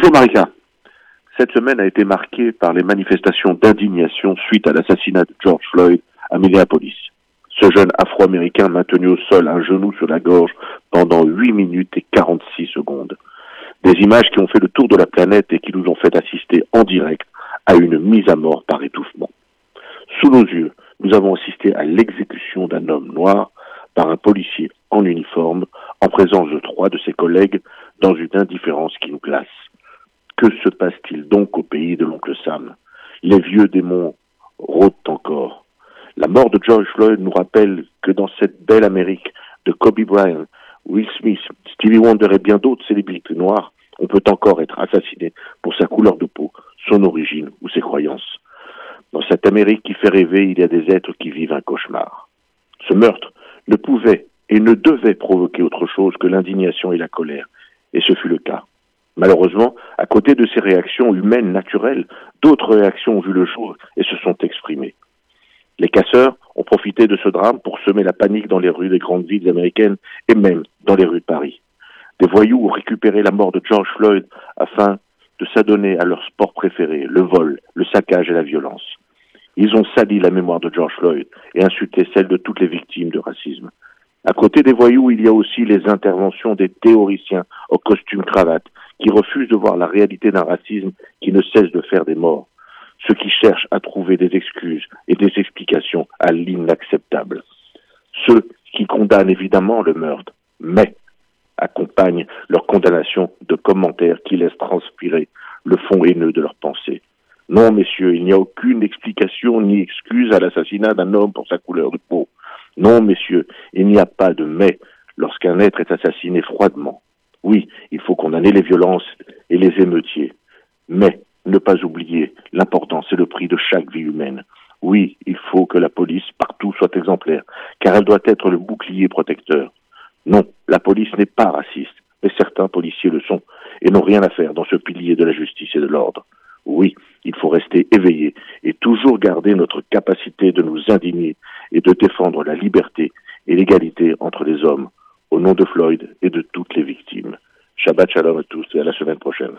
Bonjour Marika. Cette semaine a été marquée par les manifestations d'indignation suite à l'assassinat de George Floyd à Minneapolis. Ce jeune afro-américain maintenu au sol, un genou sur la gorge, pendant 8 minutes et 46 secondes. Des images qui ont fait le tour de la planète et qui nous ont fait assister en direct à une mise à mort par étouffement. Sous nos yeux, nous avons assisté à l'exécution d'un homme noir par un policier en uniforme en présence de trois de ses collègues dans une indifférence qui nous glace. Que se passe-t-il donc au pays de l'oncle Sam? Les vieux démons rôdent encore. La mort de George Floyd nous rappelle que dans cette belle Amérique de Kobe Bryant, Will Smith, Stevie Wonder et bien d'autres célébrités noires, on peut encore être assassiné pour sa couleur de peau, son origine ou ses croyances. Dans cette Amérique qui fait rêver, il y a des êtres qui vivent un cauchemar. Ce meurtre ne pouvait et ne devait provoquer autre chose que l'indignation et la colère, et ce fut le cas. Malheureusement, à côté de ces réactions humaines naturelles, d'autres réactions ont vu le jour et se sont exprimées. Les casseurs ont profité de ce drame pour semer la panique dans les rues des grandes villes américaines et même dans les rues de Paris. Des voyous ont récupéré la mort de George Floyd afin de s'adonner à leur sport préféré, le vol, le saccage et la violence. Ils ont sali la mémoire de George Floyd et insulté celle de toutes les victimes de racisme. À côté des voyous, il y a aussi les interventions des théoriciens au costume cravate qui refusent de voir la réalité d'un racisme qui ne cesse de faire des morts. Ceux qui cherchent à trouver des excuses et des explications à l'inacceptable. Ceux qui condamnent évidemment le meurtre, mais accompagnent leur condamnation de commentaires qui laissent transpirer le fond haineux de leurs pensées. Non, messieurs, il n'y a aucune explication ni excuse à l'assassinat d'un homme pour sa couleur de peau. Non, messieurs, il n'y a pas de mais lorsqu'un être est assassiné froidement. Oui, il faut condamner les violences et les émeutiers, mais ne pas oublier l'importance et le prix de chaque vie humaine. Oui, il faut que la police partout soit exemplaire, car elle doit être le bouclier protecteur. Non, la police n'est pas raciste, mais certains policiers le sont et n'ont rien à faire dans ce pilier de la justice et de l'ordre. Oui, il faut rester éveillé et toujours garder notre capacité de nous indigner et de défendre la liberté et l'égalité entre les hommes de Floyd et de toutes les victimes. Shabbat shalom à tous et à la semaine prochaine.